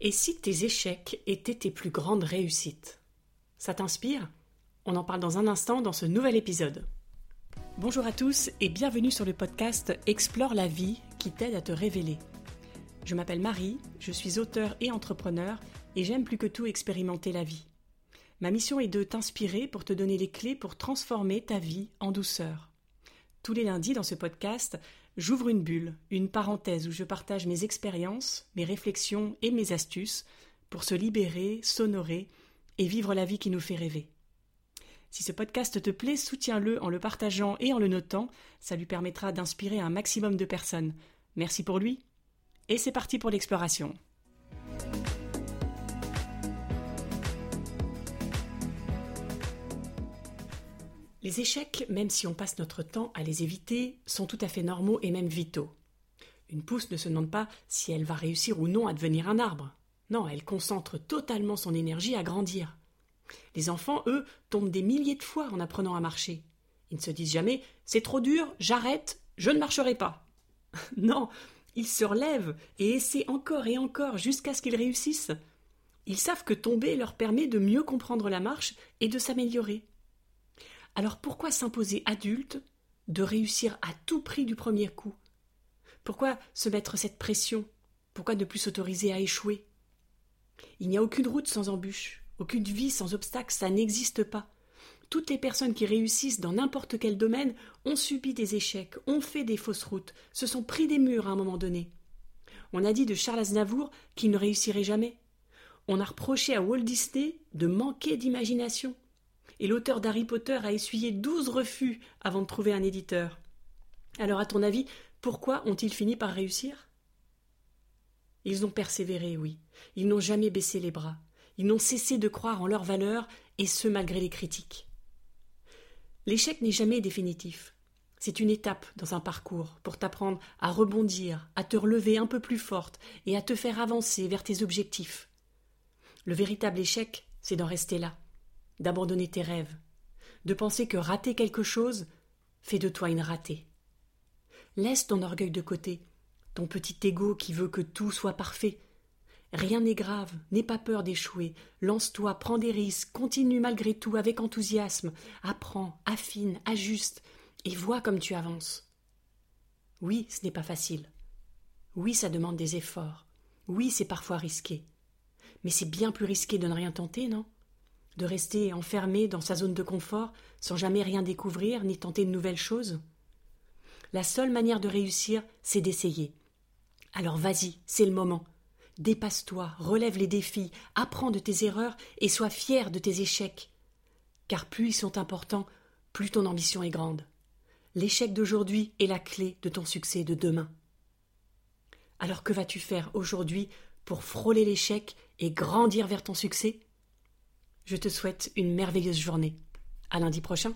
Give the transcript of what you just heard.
Et si tes échecs étaient tes plus grandes réussites? Ça t'inspire? On en parle dans un instant dans ce nouvel épisode. Bonjour à tous et bienvenue sur le podcast Explore la vie qui t'aide à te révéler. Je m'appelle Marie, je suis auteur et entrepreneur et j'aime plus que tout expérimenter la vie. Ma mission est de t'inspirer pour te donner les clés pour transformer ta vie en douceur. Tous les lundis dans ce podcast, j'ouvre une bulle, une parenthèse où je partage mes expériences, mes réflexions et mes astuces pour se libérer, s'honorer et vivre la vie qui nous fait rêver. Si ce podcast te plaît, soutiens-le en le partageant et en le notant, ça lui permettra d'inspirer un maximum de personnes. Merci pour lui. Et c'est parti pour l'exploration. Les échecs, même si on passe notre temps à les éviter, sont tout à fait normaux et même vitaux. Une pousse ne se demande pas si elle va réussir ou non à devenir un arbre. Non, elle concentre totalement son énergie à grandir. Les enfants, eux, tombent des milliers de fois en apprenant à marcher. Ils ne se disent jamais C'est trop dur, j'arrête, je ne marcherai pas. non, ils se relèvent et essaient encore et encore jusqu'à ce qu'ils réussissent. Ils savent que tomber leur permet de mieux comprendre la marche et de s'améliorer. Alors pourquoi s'imposer adulte de réussir à tout prix du premier coup? Pourquoi se mettre cette pression? Pourquoi ne plus s'autoriser à échouer? Il n'y a aucune route sans embûche, aucune vie sans obstacle, ça n'existe pas. Toutes les personnes qui réussissent dans n'importe quel domaine ont subi des échecs, ont fait des fausses routes, se sont pris des murs à un moment donné. On a dit de Charles Aznavour qu'il ne réussirait jamais. On a reproché à Walt Disney de manquer d'imagination et l'auteur d'Harry Potter a essuyé douze refus avant de trouver un éditeur. Alors, à ton avis, pourquoi ont-ils fini par réussir? Ils ont persévéré, oui. Ils n'ont jamais baissé les bras. Ils n'ont cessé de croire en leur valeur, et ce malgré les critiques. L'échec n'est jamais définitif. C'est une étape dans un parcours pour t'apprendre à rebondir, à te relever un peu plus forte et à te faire avancer vers tes objectifs. Le véritable échec, c'est d'en rester là, d'abandonner tes rêves, de penser que rater quelque chose fait de toi une ratée. Laisse ton orgueil de côté, ton petit ego qui veut que tout soit parfait. Rien n'est grave, n'aie pas peur d'échouer, lance-toi, prends des risques, continue malgré tout avec enthousiasme, apprends, affine, ajuste, et vois comme tu avances. Oui, ce n'est pas facile. Oui, ça demande des efforts. Oui, c'est parfois risqué. Mais c'est bien plus risqué de ne rien tenter, non? De rester enfermé dans sa zone de confort sans jamais rien découvrir ni tenter de nouvelles choses La seule manière de réussir, c'est d'essayer. Alors vas-y, c'est le moment. Dépasse-toi, relève les défis, apprends de tes erreurs et sois fier de tes échecs. Car plus ils sont importants, plus ton ambition est grande. L'échec d'aujourd'hui est la clé de ton succès de demain. Alors que vas-tu faire aujourd'hui pour frôler l'échec et grandir vers ton succès? Je te souhaite une merveilleuse journée. À lundi prochain.